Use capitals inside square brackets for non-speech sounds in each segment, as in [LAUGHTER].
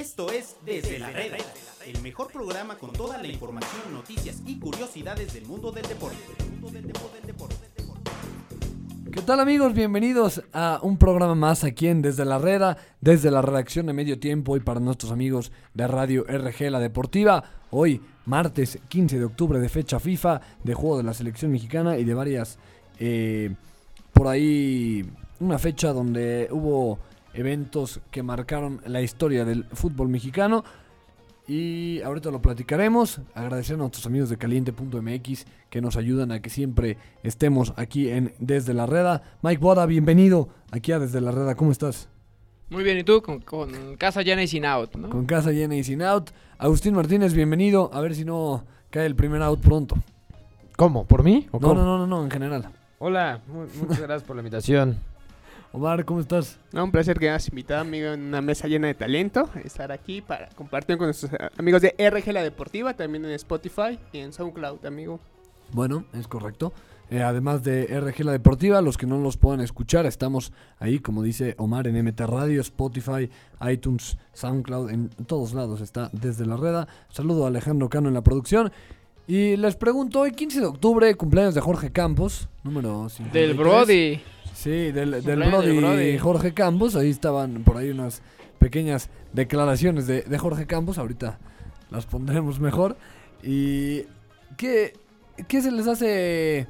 Esto es Desde la Reda, el mejor programa con toda la información, noticias y curiosidades del mundo del deporte. ¿Qué tal amigos? Bienvenidos a un programa más aquí en Desde la Reda, desde la redacción de Medio Tiempo y para nuestros amigos de Radio RG La Deportiva. Hoy, martes 15 de octubre de fecha FIFA, de juego de la selección mexicana y de varias, eh, por ahí, una fecha donde hubo eventos que marcaron la historia del fútbol mexicano. Y ahorita lo platicaremos. Agradecer a nuestros amigos de caliente.mx que nos ayudan a que siempre estemos aquí en Desde la Reda. Mike Boda, bienvenido aquí a Desde la Reda. ¿Cómo estás? Muy bien, ¿y tú? Con, con casa llena y sin out, ¿no? Con casa llena y sin out. Agustín Martínez, bienvenido. A ver si no cae el primer out pronto. ¿Cómo? ¿Por mí? ¿O No, cómo? no, no, no, no, en general. Hola, mu- muchas gracias por la invitación. Omar, ¿cómo estás? No, un placer que hayas invitado amigo en una mesa llena de talento. Estar aquí para compartir con nuestros eh, amigos de RG La Deportiva, también en Spotify y en SoundCloud, amigo. Bueno, es correcto. Eh, además de RG La Deportiva, los que no los puedan escuchar, estamos ahí, como dice Omar, en MT Radio, Spotify, iTunes, SoundCloud, en todos lados está desde la reda. Saludo a Alejandro Cano en la producción. Y les pregunto, hoy 15 de octubre, cumpleaños de Jorge Campos, número 53. Del Brody. Sí, del, del Brody, Brody. Jorge Campos. Ahí estaban por ahí unas pequeñas declaraciones de, de Jorge Campos. Ahorita las pondremos mejor. ¿Y qué, qué se les hace?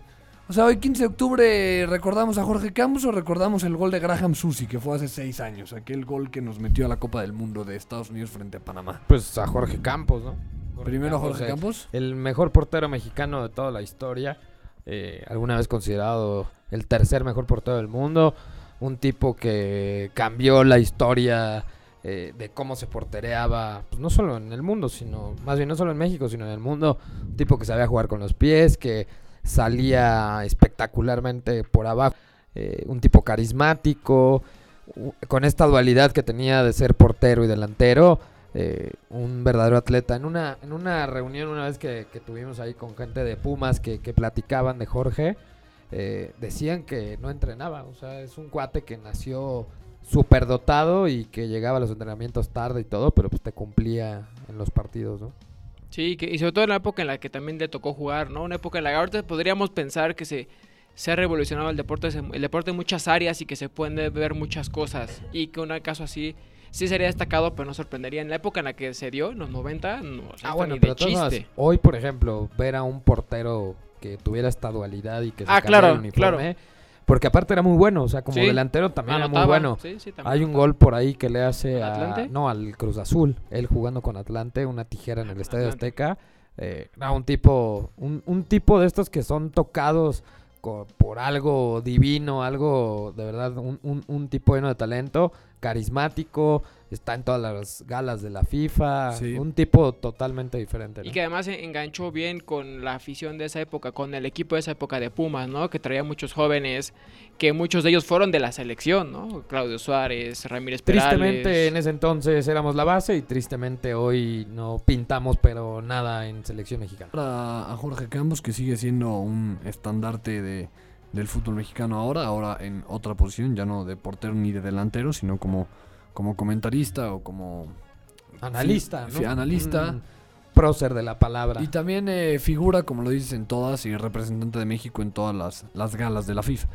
O sea, hoy 15 de octubre recordamos a Jorge Campos o recordamos el gol de Graham Susi que fue hace seis años. Aquel gol que nos metió a la Copa del Mundo de Estados Unidos frente a Panamá. Pues a Jorge Campos, ¿no? Jorge Primero Campos, Jorge Campos. El mejor portero mexicano de toda la historia. Eh, alguna vez considerado el tercer mejor portero del mundo. Un tipo que cambió la historia eh, de cómo se portereaba, pues no solo en el mundo, sino, más bien no solo en México, sino en el mundo. Un tipo que sabía jugar con los pies, que salía espectacularmente por abajo. eh, un tipo carismático, con esta dualidad que tenía de ser portero y delantero. Eh, un verdadero atleta. En una, en una reunión una vez que, tuvimos ahí con gente de Pumas que, que platicaban de Jorge, eh, decían que no entrenaba. O sea, es un cuate que nació superdotado y que llegaba a los entrenamientos tarde y todo, pero pues te cumplía en los partidos, ¿no? Sí, que, y sobre todo en la época en la que también le tocó jugar, ¿no? Una época en la que ahorita podríamos pensar que se, se ha revolucionado el deporte, el deporte en muchas áreas y que se pueden ver muchas cosas. Y que un caso así sí sería destacado, pero no sorprendería. En la época en la que se dio, en los 90, no, o sea, Ah, bueno, ni pero de todas chiste. hoy, por ejemplo, ver a un portero que tuviera esta dualidad y que se Ah, claro, el uniforme, porque aparte era muy bueno, o sea, como Sí. delantero también era muy bueno. sí, sí, también Hay un gol por ahí que le hace ¿Al a, Atlante? no, al Cruz Azul, él jugando con Atlante, una tijera en el Estadio. Azteca. Eh, un tipo, un, un tipo de estos que son tocados por algo divino, algo de verdad, un, un- un tipo lleno de talento, carismático, está en todas las galas de la FIFA, Sí. un tipo totalmente diferente. Y que además se enganchó bien con la afición de esa época, con el equipo de esa época de Pumas, ¿no? Que traía muchos jóvenes, que muchos de ellos fueron de la selección, ¿no? Claudio Suárez, Ramírez Perales. Tristemente en ese entonces éramos la base y tristemente hoy no pintamos pero nada en selección mexicana. a, a Jorge Campos, que sigue siendo un estandarte de, del fútbol mexicano ahora, ahora en otra posición, ya no de portero ni de delantero, sino como, como comentarista o como... Analista, fi- ¿no? analista. Un prócer de la palabra. Y también eh, figura, como lo dices, en todas y representante de México en todas las, las galas de la FIFA.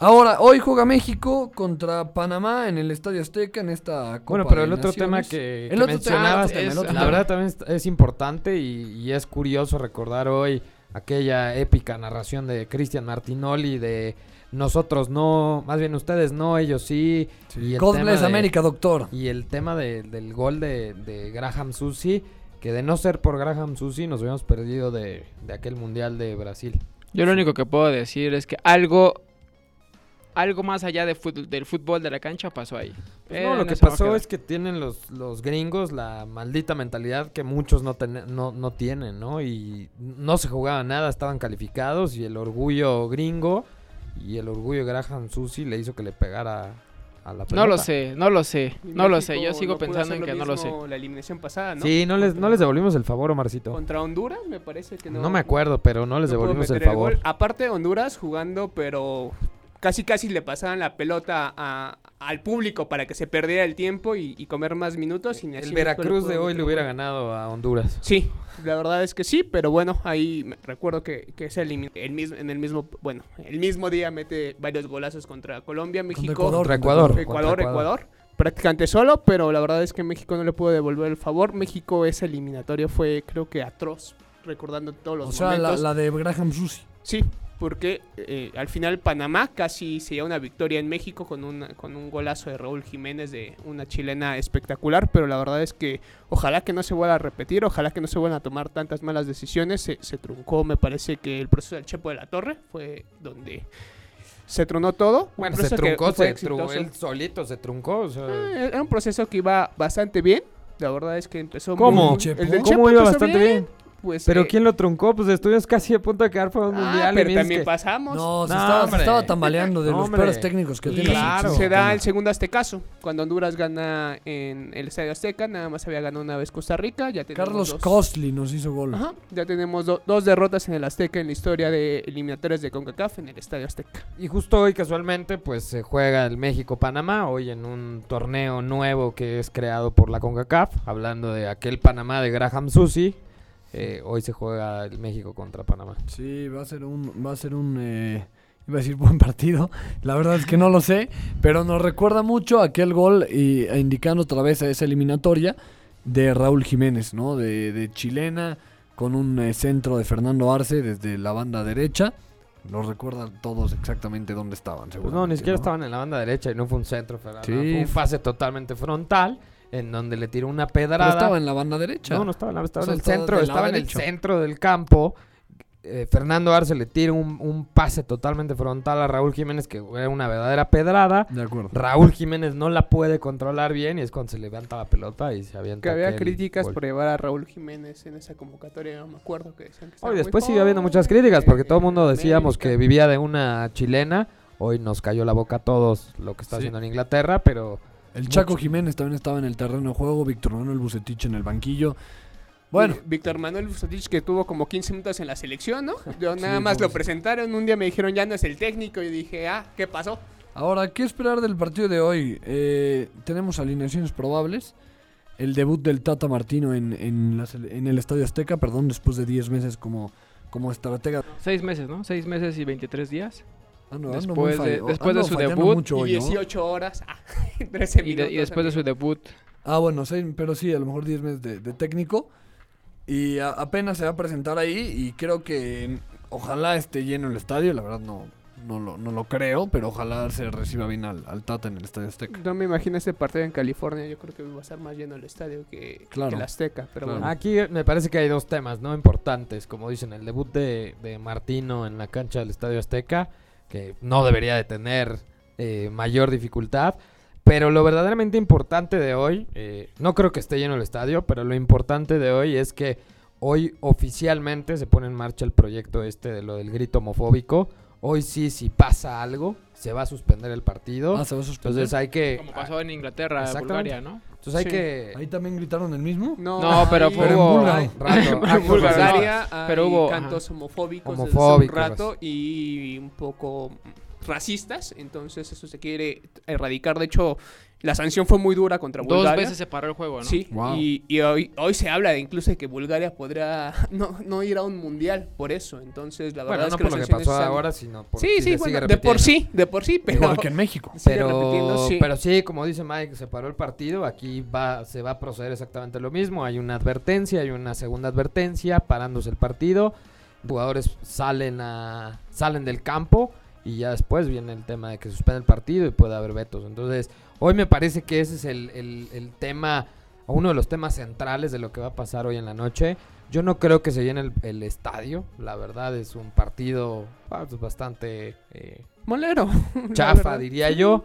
Ahora, hoy juega México contra Panamá en el Estadio Azteca en esta Copa Bueno, pero de el otro tema que, El que otro tema mencionabas, es- es- el otro la tema. verdad también es, es importante y, y es curioso recordar hoy aquella épica narración de Cristian Martinoli de nosotros no, más bien ustedes no, ellos sí. Sí, América, doctor. Y el tema de- del gol de, de Graham Susi, que de no ser por Graham Susi nos hubiéramos perdido de, de aquel mundial de Brasil. Yo lo único que puedo decir es que algo algo más allá de del fútbol de la cancha pasó ahí. Pues Eh, no, lo que pasó es que tienen los, los gringos la maldita mentalidad que muchos no, ten- no, no tienen, ¿no? Y no se jugaba nada, estaban calificados y el orgullo gringo y el orgullo de Graham Susi le hizo que le pegara a la pelota. No lo sé, no lo sé, Y no lo sé. Yo sigo no pensando en que no lo sé. La eliminación pasada, ¿no? Sí, no les, no Contra- les devolvimos el favor, Omarcito. Contra Honduras, me parece que no. No me acuerdo, pero no les no devolvimos el favor. Aparte, Honduras jugando, pero casi casi le pasaban la pelota a- al público para que se perdiera el tiempo y, y comer más minutos. Y El Veracruz de hoy le hubiera ganado a Honduras. Sí, la verdad es que sí, pero bueno, ahí me- recuerdo que, que se eliminó el mismo, en el mismo, bueno, el mismo día mete varios golazos contra Colombia, México, Ecuador. Contra Ecuador. Ecuador, contra Ecuador, prácticamente solo, pero la verdad es que México no le pudo devolver el favor. México esa eliminatoria fue creo que atroz, recordando todos los O sea, la, momentos. la de Graham Susi. Sí, porque eh, al final Panamá casi se lleva una victoria en México con, una, con un golazo de Raúl Jiménez de una chilena espectacular, pero la verdad es que ojalá que no se vuelva a repetir, ojalá que no se vuelvan a tomar tantas malas decisiones. Se, se truncó, me parece que el proceso del Chepo de la Torre fue donde se tronó todo. Bueno, se truncó, se truncó, él solito se truncó. o sea, Eh, Era un proceso que iba bastante bien. La verdad es que empezó ¿Cómo? muy- Chepo. El del ¿Cómo Chepo iba bastante bien? Pues, Pero eh, ¿quién lo truncó? Pues estuvimos casi a punto de quedar de un ah, mundial. pero también que- pasamos. No, se, No, estaba, se estaba tambaleando de los peores técnicos que tiene. la Claro. se da el segundo aztecaso. Cuando Honduras gana en el Estadio Azteca, nada más había ganado una vez Costa Rica. Ya Carlos dos. Costly nos hizo gol. Ajá, ya tenemos do- dos derrotas en el Azteca en la historia de eliminatorias de CONCACAF en el Estadio Azteca. Y justo hoy, casualmente, pues se juega el México-Panamá, hoy en un torneo nuevo que es creado por la CONCACAF, hablando de aquel Panamá de Graham Susi. Eh, hoy se juega el México contra Panamá. Sí, va a ser un, va a ser un, eh, iba a decir buen partido. La verdad es que no lo sé, pero nos recuerda mucho aquel gol y e indicando otra vez a esa eliminatoria de Raúl Jiménez, ¿no? De, de chilena con un eh, centro de Fernando Arce desde la banda derecha. Nos recuerdan todos exactamente dónde estaban. Pues no, ni siquiera ¿no? estaban en la banda derecha y no fue un centro, Fernando. Sí. Fue un pase totalmente frontal en donde le tiró una Pero pedrada. estaba en la banda derecha. No, no estaba en la estaba O sea, en el estaba centro, estaba en el centro del campo. Eh, Fernando Arce le tira un, un pase totalmente frontal a Raúl Jiménez que era una verdadera pedrada. De acuerdo. Raúl Jiménez no la puede controlar bien y es cuando se levanta la pelota y se avienta. Que había aquel críticas gol. por llevar a Raúl Jiménez en esa convocatoria, no me acuerdo que decían que estaba Hoy muy después sigue habiendo muchas críticas porque todo el mundo decíamos que vivía de una chilena. Hoy nos cayó la boca a todos lo que está Sí. haciendo en Inglaterra, pero El Chaco Jiménez también estaba en el terreno de juego. Víctor Manuel Bucetich en el banquillo. Bueno, Víctor Manuel Bucetich que tuvo como 15 minutos en la selección, ¿no? Yo nada Sí, más lo presentaron, un día me dijeron ya no es el técnico y dije, ah, ¿qué pasó? Ahora, ¿qué esperar del partido de hoy? Eh, tenemos alineaciones probables. El debut del Tata Martino en, en, la sele- en el Estadio Azteca, perdón, después de 10 meses como, como estratega. Seis meses, ¿no? Seis meses y 23 días. Después de- su debut mucho y hoy, ¿no? 18 horas, ah, 13 Y, minutos. de- y después de su debut. Ah, bueno, seis- pero sí, a lo mejor 10 meses de, de técnico. Y a- apenas se va a presentar ahí y creo que ojalá esté lleno el estadio. La verdad no, no, lo, no lo creo, pero ojalá se reciba bien al, al Tata en el Estadio Azteca. No me imagino este partido en California, yo creo que va a estar más lleno el estadio que, Claro. que el Azteca, pero Claro. bueno. Aquí me parece que hay dos temas, ¿no? Importantes, como dicen, el debut de, de Martino en la cancha del Estadio Azteca, que no debería de tener eh, mayor dificultad, pero lo verdaderamente importante de hoy, eh, no creo que esté lleno el estadio, pero lo importante de hoy es que hoy oficialmente se pone en marcha el proyecto este de lo del grito homofóbico. Hoy sí, si pasa algo, se va a suspender el partido. Ah, se va a suspender. Entonces hay que... Como pasó en Inglaterra. Bulgaria, ¿no? Entonces hay Sí. que... Ahí también gritaron el mismo. No, No, pero fue Pero en hubo- [LAUGHS] Rato, en actos Bulgaria Pero hubo- cantos homofóbicos, Homofóbicos, desde hace un rato y un poco racistas, entonces eso se quiere erradicar. De hecho, la sanción fue muy dura contra Dos Bulgaria. veces se paró el juego, ¿no? Sí, Wow. y, y hoy, hoy se habla de incluso de que Bulgaria podría [LAUGHS] no, no ir a un mundial por eso. Entonces, la verdad Bueno, es no que por lo que pasó están- ahora, sino por Sí, si sí, bueno, de por sí, de por sí, pero Igual que en México. [LAUGHS] Pero, repitiendo, sí. pero sí, como dice Mike, se paró el partido. Aquí va, se va a proceder exactamente lo mismo. Hay una advertencia, hay una segunda advertencia, parándose el partido. Jugadores salen a, salen del campo y ya después viene el tema de que se suspende el partido y puede haber vetos. Entonces, hoy me parece que ese es el, el- el tema, o uno de los temas centrales de lo que va a pasar hoy en la noche. Yo no creo que se llene el, el estadio. La verdad es un partido ah, pues, bastante eh, Molero. [LAUGHS] chafa, diría yo.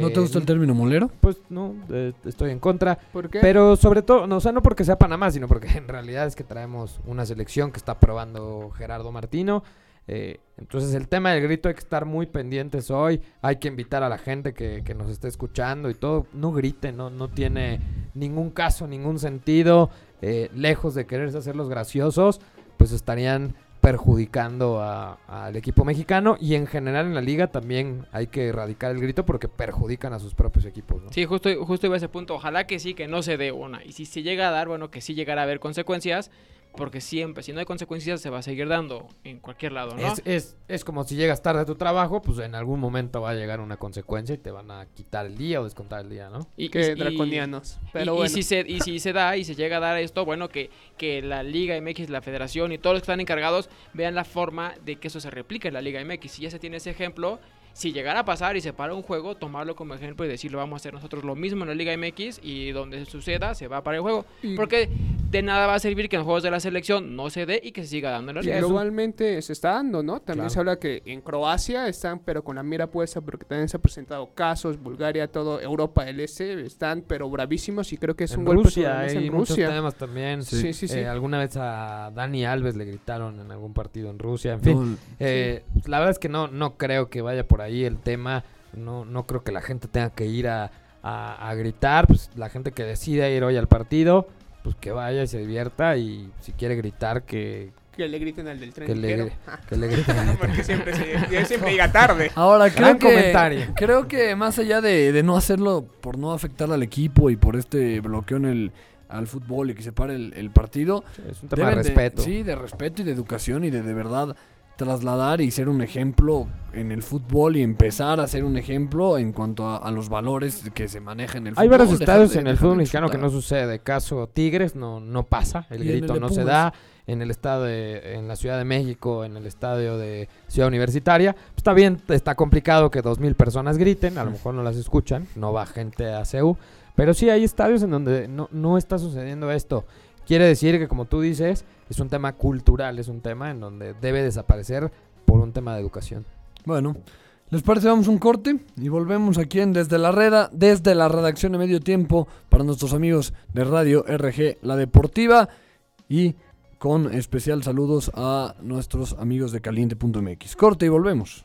¿No te gusta el término molero? Pues no, eh, estoy en contra. ¿Por qué? Pero sobre todo, no, o sea, no porque sea Panamá, sino porque [LAUGHS] en realidad es que traemos una selección que está probando Gerardo Martino. Eh, entonces el tema del grito hay que estar muy pendientes hoy. Hay que invitar a la gente que, que nos esté escuchando y todo. No griten, no, no tiene ningún caso, ningún sentido. Eh, lejos de quererse hacer los graciosos, pues estarían perjudicando al equipo mexicano y en general en la liga también hay que erradicar el grito porque perjudican a sus propios equipos. ¿no? Sí, justo, justo iba a ese punto. Ojalá que sí, que no se dé una. Y si se llega a dar, bueno, que sí llegara a haber consecuencias. Porque siempre, si no hay consecuencias, se va a seguir dando en cualquier lado, ¿no? Es, es, es como si llegas tarde a tu trabajo, pues en algún momento va a llegar una consecuencia y te van a quitar el día o descontar el día, ¿no? Y, Que y- draconianos. y- Pero y, bueno. si se, y si se da y se llega a dar esto, bueno, que, que la Liga MX, la Federación y todos los que están encargados vean la forma de que eso se replique en la Liga MX. Si ya se tiene ese ejemplo, si llegara a pasar y se para un juego, tomarlo como ejemplo y decirlo, vamos a hacer nosotros lo mismo en la Liga MX y donde suceda, se va a parar el juego. Y- Porque de nada va a servir que en los juegos de la selección no se dé y que se siga dando en la Liga. globalmente se está dando, ¿no? También Claro. se habla que en Croacia están, pero con la mira puesta, porque también se han presentado casos, Bulgaria, todo, Europa del Este, están, pero bravísimos y creo que es en un golpe Rusia hay en muchos Rusia. temas también. Sí, sí, sí. Eh, alguna vez a Dani Alves le gritaron en algún partido en Rusia, en fin. Eh, La verdad es que no, no creo que vaya por ahí el tema. No, no creo que la gente tenga que ir a, a- a gritar. Pues la gente que decida ir hoy al partido, pues que vaya y se divierta. Y si quiere gritar, que, Que le griten al del tren que, le, que le griten. [LAUGHS] Porque siempre, se- siempre llega tarde. Ahora, creo Gran que, comentario. creo que más allá de, de no hacerlo por no afectar al equipo y por este bloqueo en el, al fútbol y que se pare el, el partido, Es un tema de respeto. sí, de respeto y de educación y de de verdad trasladar y ser un ejemplo en el fútbol y empezar a ser un ejemplo en cuanto a, a los valores que se manejan en el Hay fútbol. varios dejar estadios de- en el fútbol mexicano que no sucede. Caso Tigres no, no pasa. El Y en el grito no se da. En el estado de, en la Ciudad de México, en el estadio de Ciudad Universitaria. Pues está bien, está complicado que dos mil personas griten. A lo mejor no las escuchan. No va gente a CEU. Pero sí hay estadios en donde no, no está sucediendo esto. Quiere decir que, como tú dices, es un tema cultural. Es un tema en donde debe desaparecer por un tema de educación. Bueno, ¿les parece? Vamos un corte y volvemos aquí en Desde la Reda, desde la redacción de Medio Tiempo para nuestros amigos de Radio RG La Deportiva y con especial saludos a nuestros amigos de caliente.mx. Corte y volvemos.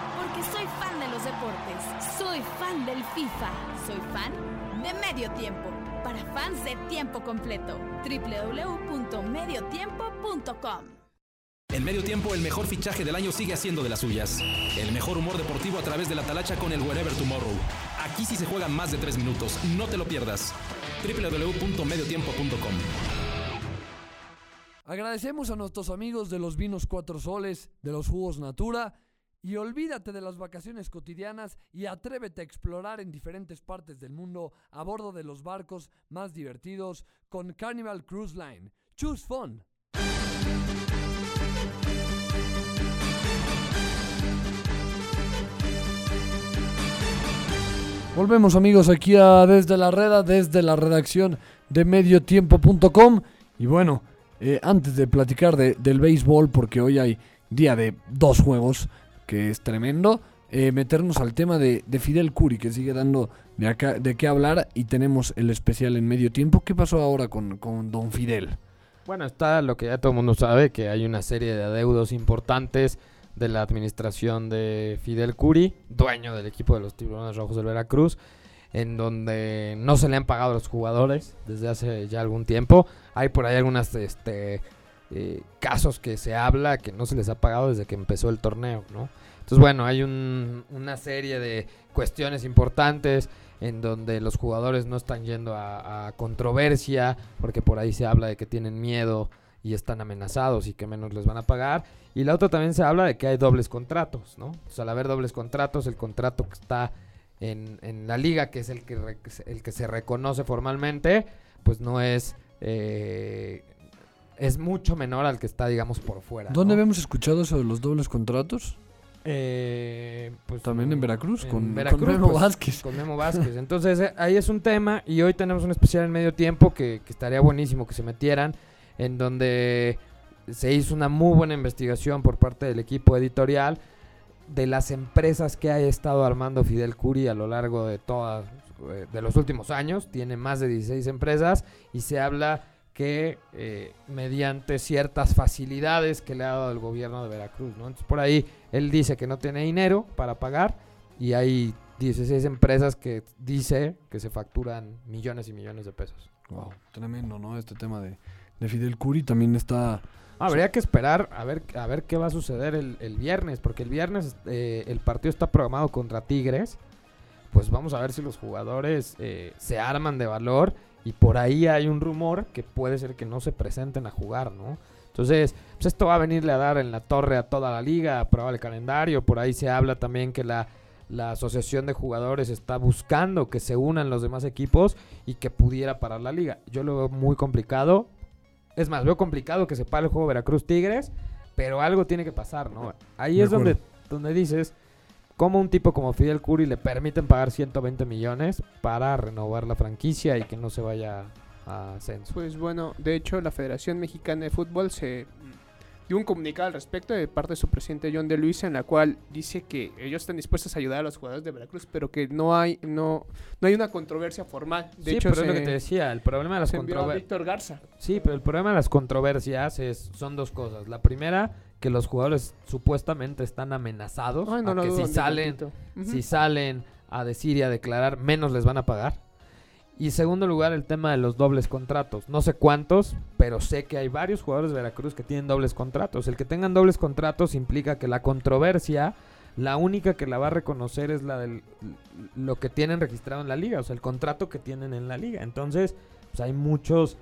Porque soy fan de los deportes. Soy fan del FIFA. Soy fan de Medio Tiempo. Para fans de tiempo completo. www.mediotiempo.com En medio tiempo, el mejor fichaje del año sigue haciendo de las suyas. El mejor humor deportivo a través de la talacha con el Wherever Tomorrow. Aquí sí se juegan más de tres minutos. No te lo pierdas. www.mediotiempo.com Agradecemos a nuestros amigos de los vinos Cuatro Soles, de los jugos Natura. Y olvídate de las vacaciones cotidianas y atrévete a explorar en diferentes partes del mundo a bordo de los barcos más divertidos con Carnival Cruise Line. Choose fun. Volvemos amigos aquí a Desde la Reda, desde la redacción de mediotiempo.com. Y bueno, eh, antes de platicar de- del béisbol, porque hoy hay día de dos juegos, que es tremendo, eh, meternos al tema de, de Fidel Curi, que sigue dando de, qué hablar y tenemos el especial en medio tiempo. ¿Qué pasó ahora con, con Don Fidel? Bueno, está lo que ya todo el mundo sabe, que hay una serie de adeudos importantes de la administración de Fidel Curi, dueño del equipo de los Tiburones Rojos del Veracruz, en donde no se le han pagado a los jugadores desde hace ya algún tiempo. Hay por ahí algunos este, eh, casos que se habla que no se les ha pagado desde que empezó el torneo, ¿no? Entonces, bueno, hay un- una serie de cuestiones importantes en donde los jugadores no están yendo a, a controversia, porque por ahí se habla de que tienen miedo y están amenazados y que menos les van a pagar. Y la otra también se habla de que hay dobles contratos, ¿no? O sea, al haber dobles contratos, el contrato que está en, en la liga, que es el que, re- el que se reconoce formalmente, pues no es... eh, es mucho menor al que está, digamos, por fuera. ¿Dónde ¿no? habíamos escuchado eso de los dobles contratos? Eh, pues También en Veracruz, en con, con Veracruz, Memo pues, Vázquez. Con Memo Vázquez. Entonces, eh, ahí es un tema. Y hoy tenemos un especial en medio tiempo que, que estaría buenísimo que se metieran. En donde se hizo una muy buena investigación por parte del equipo editorial de las empresas que ha estado armando Fidel Curi a lo largo de todas eh, de los últimos años. Tiene más de 16 empresas y se habla que eh, mediante ciertas facilidades que le ha dado el gobierno de Veracruz, ¿no? Entonces por ahí él dice que no tiene dinero para pagar y hay 16 empresas que dice que se facturan millones y millones de pesos. Wow, tremendo, ¿no? Este tema de, de Fidel Curi también está... Habría que esperar a ver, a ver qué va a suceder el, el viernes, porque el viernes eh, el partido está programado contra Tigres. Pues vamos a ver si los jugadores eh, se arman de valor y por ahí hay un rumor que puede ser que no se presenten a jugar, ¿no? Entonces, pues esto va a venirle a dar en la torre a toda la liga, a probar el calendario. Por ahí se habla también que la, la asociación de jugadores está buscando que se unan los demás equipos y que pudiera parar la liga. Yo lo veo muy complicado. Es más, veo complicado que se pare el juego Veracruz Tigres, pero algo tiene que pasar, ¿no? Ahí es donde, donde dices cómo un tipo como Fidel Curi le permiten pagar 120 millones para renovar la franquicia y que no se vaya a ascenso. Pues bueno, de hecho la Federación Mexicana de Fútbol se mm, dio un comunicado al respecto de parte de su presidente John de Luis en la cual dice que ellos están dispuestos a ayudar a los jugadores de Veracruz, pero que no hay no no hay una controversia formal. De sí, hecho, pero es lo que te decía, el problema de las controversias... Víctor Garza. Sí, pero el problema de las controversias es, son dos cosas. La primera, que los jugadores supuestamente están amenazados Ay, no a lo que dudo si salen, si salen a decir y a declarar, menos les van a pagar. Y segundo lugar, el tema de los dobles contratos. No sé cuántos, pero sé que hay varios jugadores de Veracruz que tienen dobles contratos. El que tengan dobles contratos implica que la controversia, la única que la va a reconocer es la del lo que tienen registrado en la liga, o sea, el contrato que tienen en la liga. Entonces, pues hay muchos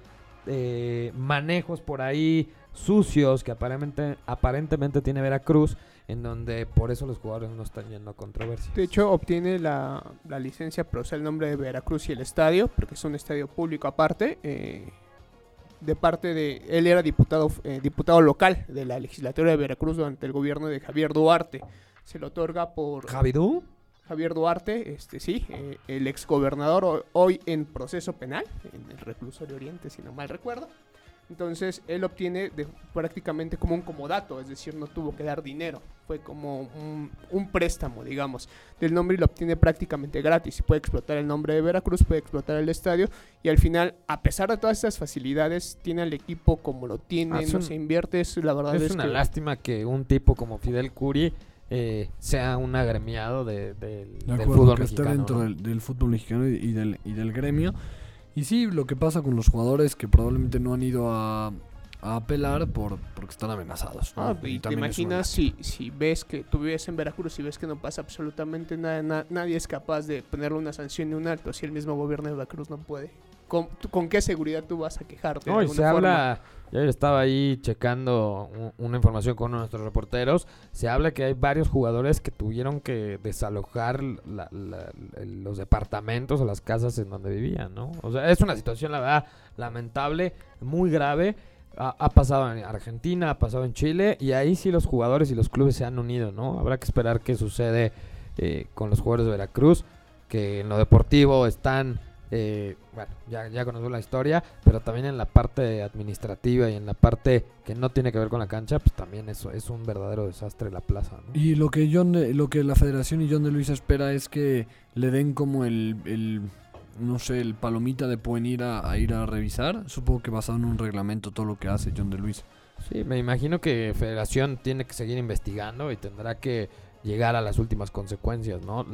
eh, manejos por ahí sucios que aparentemente, aparentemente tiene Veracruz, en donde por eso los jugadores no están yendo a controversia. De hecho, obtiene la, la licencia para usar el nombre de Veracruz y el estadio, porque es un estadio público aparte. eh, de parte de. Él era diputado, eh, diputado local de la legislatura de Veracruz durante el gobierno de Javier Duarte. Se lo otorga por ¿Javidú? Javier Duarte, este sí, eh, el exgobernador ho- hoy en proceso penal, en el reclusorio Oriente, si no mal recuerdo. Entonces, él obtiene de- prácticamente como un comodato, es decir, no tuvo que dar dinero. Fue como un, un préstamo, digamos, del nombre y lo obtiene prácticamente gratis. Puede explotar el nombre de Veracruz, puede explotar el estadio y al final, a pesar de todas estas facilidades, tiene al equipo como lo tiene, Ah, no un- se invierte. Es, la verdad es, Es una que lástima que un tipo como Fidel Curi eh, sea un agremiado de- del- De del acuerdo, fútbol mexicano. dentro ¿no? del, del fútbol mexicano y, y del, y del gremio. Y sí, lo que pasa con los jugadores que probablemente no han ido a, a apelar por porque están amenazados. ¿no? Ah, y te imaginas si, si ves que tú vives en Veracruz y ves que no pasa absolutamente nada, na- nadie es capaz de ponerle una sanción ni un alto si el mismo gobierno de Veracruz no puede. ¿Con, con qué seguridad tú vas a quejarte? de No, y alguna se forma? habla, yo estaba ahí checando una información con uno de nuestros reporteros, se habla que hay varios jugadores que tuvieron que desalojar la- la- el- los departamentos o las casas en donde vivían, ¿no? O sea, es una situación, la verdad, lamentable, muy grave. Ha, ha pasado en Argentina, ha pasado en Chile, y ahí sí los jugadores y los clubes se han unido, ¿no? Habrá que esperar qué sucede eh, con los jugadores de Veracruz, que en lo deportivo están eh, bueno, ya, ya conocemos la historia, pero también en la parte administrativa y en la parte que no tiene que ver con la cancha, pues también eso es un verdadero desastre la plaza, ¿no? Y lo que John lo que la Federación y John de Luis espera es que le den como el, el no sé, el palomita de pueden ir a, a ir a revisar. Supongo que basado en un reglamento todo lo que hace John de Luis. Sí, me imagino que Federación tiene que seguir investigando y tendrá que llegar a las últimas consecuencias, ¿no? Eh,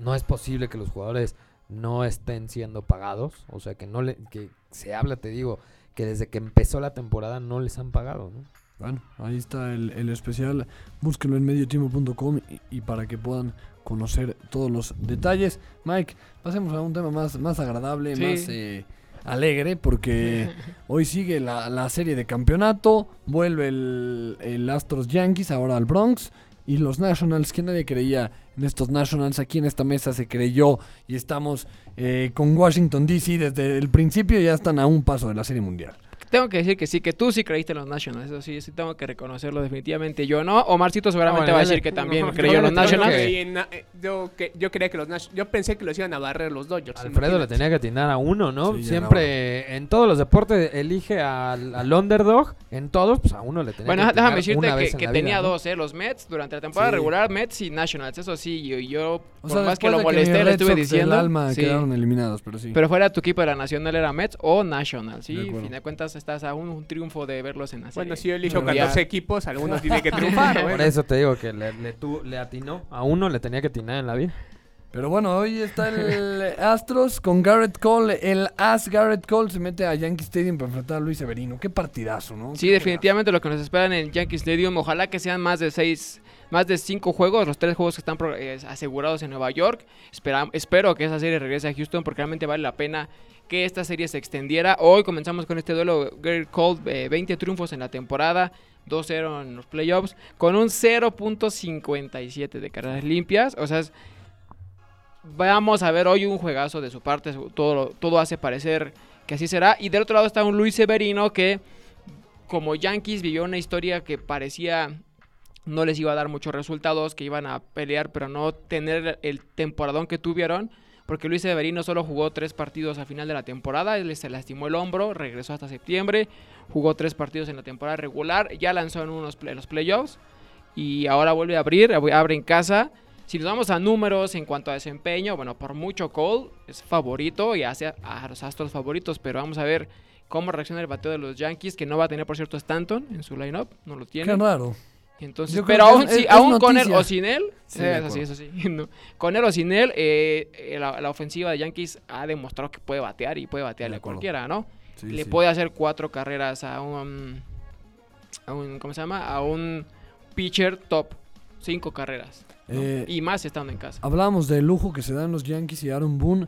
No es posible que los jugadores no estén siendo pagados, o sea, que no le que se habla, te digo, que desde que empezó la temporada no les han pagado, ¿no? Bueno, ahí está el, el especial. Búsquenlo en mediotiempo.com y, y para que puedan conocer todos los detalles. Mike, pasemos a un tema más, más agradable, Sí. más eh, alegre, porque [LAUGHS] hoy sigue la, la serie de campeonato. Vuelve el, el Astros Yankees ahora al Bronx. Y los Nationals, que nadie creía en estos Nationals, aquí en esta mesa se creyó y estamos eh, con Washington DC desde el principio ya están a un paso de la Serie Mundial. Tengo que decir que sí, que tú sí creíste en los Nationals. Eso sí, sí tengo que reconocerlo definitivamente. Yo no. Omarcito seguramente No, va a decir que también [LAUGHS] no, creyó en los Nationals. que- eh, yo, que- yo creía que los Nash- yo pensé que los iban a barrer los Dodgers. Alfredo le tenía que atinar a uno, ¿no? Sí, Siempre en todos los deportes elige al, al underdog. En todos, pues a uno le tenía Bueno, que déjame atinar decirte una vez que, en que la tenía vida, dos, ¿eh? Los Mets durante la temporada Sí. regular, Mets y Nationals. Eso sí, yo, yo O por sea, más que lo molesté, mis le estuve diciendo. alma sí. quedaron eliminados, pero sí. Pero fuera tu equipo de la Nacional era Mets o National, ¿sí? A fin de cuentas estás a un, un triunfo de verlos en la serie. Bueno, si yo elijo Pero 14 ya- equipos, algunos tienen que triunfar. [LAUGHS] Por eso te digo que le, le, tu- le atinó. A uno le tenía que atinar en la vida. Pero bueno, hoy está el Astros con Garrett Cole. El As Garrett Cole se mete a Yankee Stadium para enfrentar a Luis Severino. Qué partidazo, ¿no? Sí, Qué definitivamente lo que nos espera en el Yankee Stadium, ojalá que sean más de seis, más de cinco juegos, los tres juegos que están eh, asegurados en Nueva York. Espera- espero que esa serie regrese a Houston porque realmente vale la pena que esta serie se extendiera. Hoy comenzamos con este duelo, Garrett Cole, eh, 20 triunfos en la temporada, 2-0 en los playoffs, con un 0.57 de carreras limpias. O sea, es- vamos a ver hoy un juegazo de su parte, todo, todo hace parecer que así será. Y del otro lado está un Luis Severino que como Yankees vivió una historia que parecía no les iba a dar muchos resultados, que iban a pelear, pero no tener el temporadón que tuvieron, porque Luis Severino solo jugó tres partidos al final de la temporada, él se lastimó el hombro, regresó hasta septiembre, jugó tres partidos en la temporada regular, ya lanzó en unos play- los playoffs y ahora vuelve a abrir, ab- abre en casa. Si nos vamos a números en cuanto a desempeño, bueno, por mucho Cole es favorito y hace a los Astros favoritos, pero vamos a ver cómo reacciona el bateo de los Yankees, que no va a tener, por cierto, Stanton en su lineup, no lo tiene. Qué raro. Entonces, Yo pero aún, es- sí, es- es aún con él o sin él, Sí, sí, de eso sí, acuerdo. eso sí, [LAUGHS] no. con él o sin él, eh, eh, la, la ofensiva de Yankees ha demostrado que puede batear y puede batearle a cualquiera, ¿no? Sí, Le puede hacer cuatro carreras a un, a un, ¿cómo se llama? A un pitcher top, cinco carreras. Eh, y más estando en casa. Hablábamos del lujo que se dan los Yankees y Aaron Boone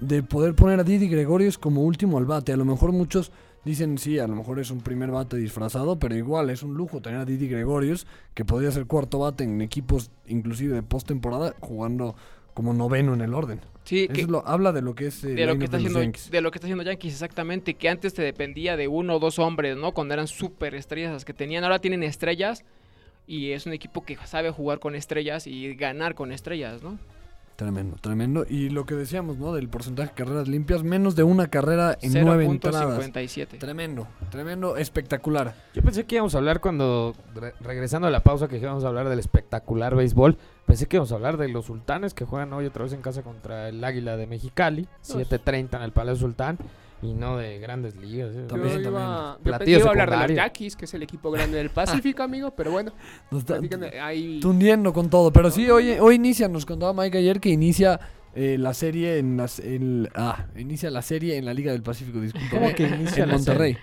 de poder poner a Didi Gregorius como último al bate. A lo mejor muchos dicen, sí, a lo mejor es un primer bate disfrazado, pero igual es un lujo tener a Didi Gregorius, que podría ser cuarto bate en equipos inclusive de postemporada, jugando como noveno en el orden. Sí, Eso que- es lo- habla de lo que es de lo que está de haciendo de lo que está haciendo Yankees exactamente que antes te dependía de uno o dos hombres no cuando eran súper estrellas las que tenían ahora tienen estrellas y es un equipo que sabe jugar con estrellas y ganar con estrellas no Tremendo, tremendo. Y lo que decíamos, ¿no? Del porcentaje de carreras limpias, menos de una carrera en nueve entradas. 0.57 Tremendo, tremendo, espectacular. Yo pensé que íbamos a hablar cuando, re- regresando a la pausa, que íbamos a hablar del espectacular béisbol. Pensé que íbamos a hablar de los sultanes que juegan hoy otra vez en casa contra el Águila de Mexicali. 7.30 en el Palacio Sultán. Y no de grandes ligas. ¿eh? Yo También, iba, también. yo pensé iba a hablar de los. Yankees, que es el equipo grande del Pacífico, [LAUGHS] amigo, pero bueno, ahí tundiendo con todo. Pero sí, hoy, hoy inicia, nos contaba Mike ayer que inicia eh, la serie en las. ah, inicia la serie en la Liga del Pacífico, disculpa. ¿Cómo que inicia en la Monterrey.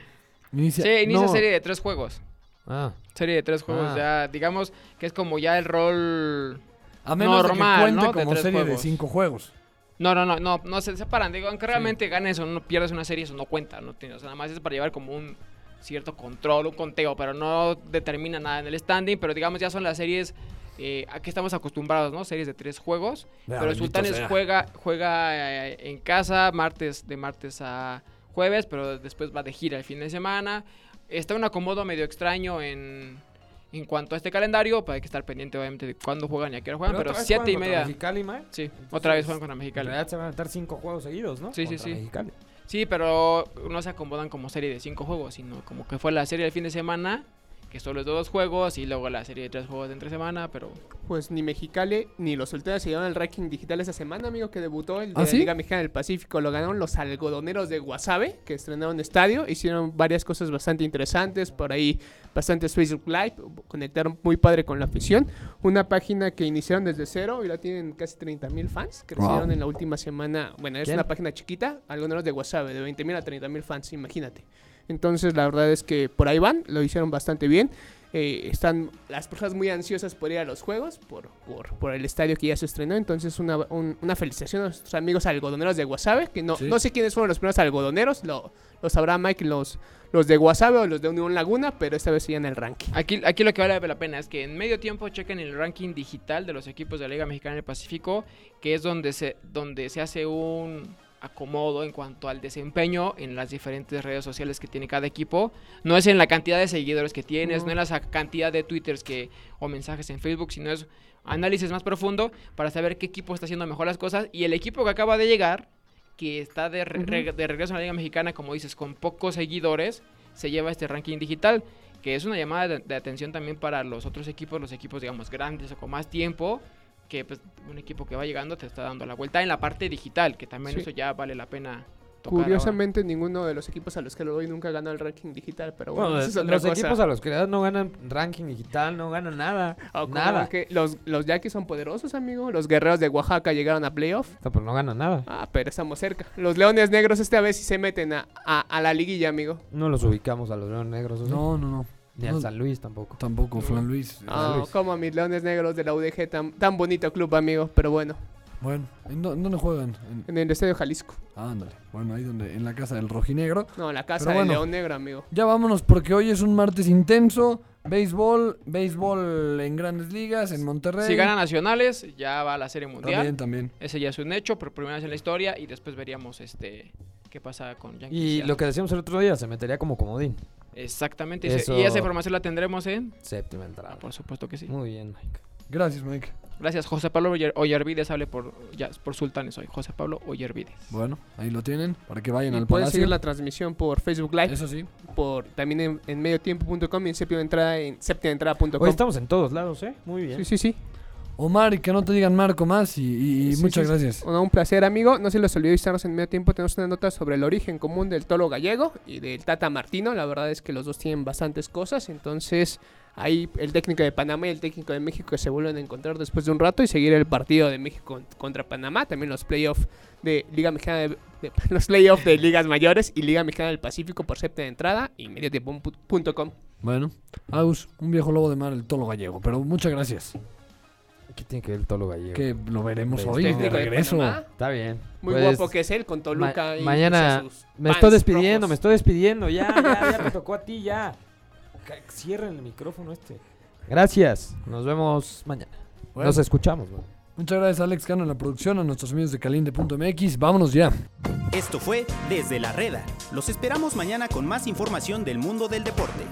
Inicia, sí inicia no, serie de tres juegos Ah, serie de tres juegos Ah. ya digamos que es como ya el rol A menos normal, de que cuente ¿no? Como serie de cinco juegos. No no no no no se separan digo aunque realmente ganes o no pierdas una serie eso no cuenta no tiene o sea nada más es para llevar como un cierto control un conteo pero no determina nada en el standing pero digamos ya son las series eh, a que estamos acostumbrados, ¿no? Series de tres juegos. Ya, pero bendito Sultanes sea. juega, juega eh, en casa martes, de martes a jueves, pero después va de gira el fin de semana. Está un acomodo medio extraño en, en cuanto a este calendario, pues hay que estar pendiente obviamente de cuándo juegan y a qué hora juegan, pero, siete y media. Mexicali, Mae. Sí, Entonces, otra vez juegan contra En Mexicali. realidad se van a meter cinco juegos seguidos, ¿no? Sí, sí, sí. Mexicali. Sí, pero no se acomodan como serie de cinco juegos, sino como que fue la serie del fin de semana, que solo es de dos juegos, y luego la serie de tres juegos de entre semana, pero Pues ni Mexicali ni los Sultanes se llevaron el ranking digital esa semana, amigo, que debutó el de ¿Ah, la sí? Liga Mexicana del Pacífico. Lo ganaron los algodoneros de Guasave, que estrenaron estadio. Hicieron varias cosas bastante interesantes. Por ahí, bastantes Facebook Live. Conectaron muy padre con la afición. Una página que iniciaron desde cero y la tienen casi 30 mil fans. Crecieron Wow. en la última semana. Bueno, es ¿Quién? una página chiquita. Algodoneros de Guasave, de 20 mil a 30 mil fans, imagínate. Entonces, la verdad es que por ahí van, lo hicieron bastante bien. Eh, están las personas muy ansiosas por ir a los juegos, por, por, por el estadio que ya se estrenó. Entonces, una, un- una felicitación a nuestros amigos algodoneros de Guasave, que no, Sí. no sé quiénes fueron los primeros algodoneros, lo, lo sabrá Mike, los, los de Guasave o los de Unión Laguna, pero esta vez siguen el ranking. Aquí, aquí lo que vale la pena es que en medio tiempo chequen el ranking digital de los equipos de la Liga Mexicana del Pacífico, que es donde se, donde se hace un, acomodo en cuanto al desempeño en las diferentes redes sociales que tiene cada equipo. No es en la cantidad de seguidores que tienes, No. no, en la cantidad de twitters que, o mensajes en Facebook, sino es análisis más profundo para saber qué equipo está haciendo mejor las cosas. Y el equipo que acaba de llegar, que está de, re- de regreso a la Liga Mexicana, como dices, con pocos seguidores, se lleva este ranking digital, que es una llamada de, de atención también para los otros equipos, los equipos, digamos, grandes o con más tiempo, que pues, un equipo que va llegando te está dando la vuelta en la parte digital, que también Sí. eso ya vale la pena tocar Curiosamente, ninguno de los equipos a los que lo doy nunca ganó el ranking digital, pero bueno, Bueno, esa es otra los cosa. equipos a los que le no ganan ranking digital, no ganan nada. Ah, ¿cómo nada. que los, los Yaquis son poderosos, amigo. Los guerreros de Oaxaca llegaron a playoff. No, pues no ganan nada. Ah, pero estamos cerca. Los Leones Negros esta vez sí se meten a, a- a la liguilla, amigo. No los ubicamos a los Leones Negros. No, no, no. Ni al no. San Luis tampoco. Tampoco, Flan Luis. Ah, Luis. como a mis Leones Negros de la UDG, tan, tan bonito club, amigo. Pero bueno, Bueno, ¿en, dó- en dónde juegan? En- en el Estadio Jalisco. Ah, ándale. Bueno, ahí donde, en la casa del rojinegro. No, la casa Pero del bueno. León Negro, amigo. Ya vámonos porque hoy es un martes intenso. Béisbol, béisbol en grandes ligas, en Monterrey. Si gana nacionales, ya va a la Serie Mundial. También, también. Ese ya es un hecho, por primera vez en la historia, y después veríamos este qué pasa con Yankees. Y lo que decíamos el otro día, se metería como comodín. Exactamente, y se- Eso- y esa información la tendremos en... Séptima Ah, entrada. por supuesto que sí. Muy bien, Mike. Gracias, Mike. Gracias, José Pablo Ollervides, hable por, ya, por Sultanes hoy. José Pablo Ollervides. Bueno, ahí lo tienen para que vayan Y al pueden palacio. seguir la transmisión por Facebook Live, Eso sí. por también en, en mediotiempo.com y en séptima entrada en séptimaentrada.com. Hoy estamos en todos lados, ¿eh? Muy bien. Sí, sí, sí. Omar, y que no te digan Marco más y, y- y Sí, muchas sí, sí. gracias. Bueno, un placer, amigo. No se les olvidó visitarnos en medio tiempo. Tenemos una nota sobre el origen común del tolo gallego y del Tata Martino. La verdad es que los dos tienen bastantes cosas. Entonces, ahí el técnico de Panamá y el técnico de México se vuelven a encontrar después de un rato y seguir el partido de México con- contra Panamá. También los playoffs de Liga Mexicana de, de- [LAUGHS] los playoffs de ligas mayores y Liga Mexicana del Pacífico por séptima entrada y mediotiempo.com. Bueno, Aus, un viejo lobo de mar, el tolo gallego. Pero muchas gracias. ¿Qué tiene que ver el tolo gallego? Que lo veremos Pues, hoy de regreso. Está bien. Muy Pues, guapo que es él con Toluca. ma- y mañana Me estoy despidiendo, rojos. me estoy despidiendo. Ya, ya, ya me [LAUGHS] tocó a ti, ya. Cierren el micrófono este. Gracias. Nos vemos mañana. Bueno. Nos escuchamos. Muchas gracias a Alex Cano en la producción, a nuestros amigos de caliente.mx. Vámonos ya. Esto fue Desde la Reda. Los esperamos mañana con más información del mundo del deporte.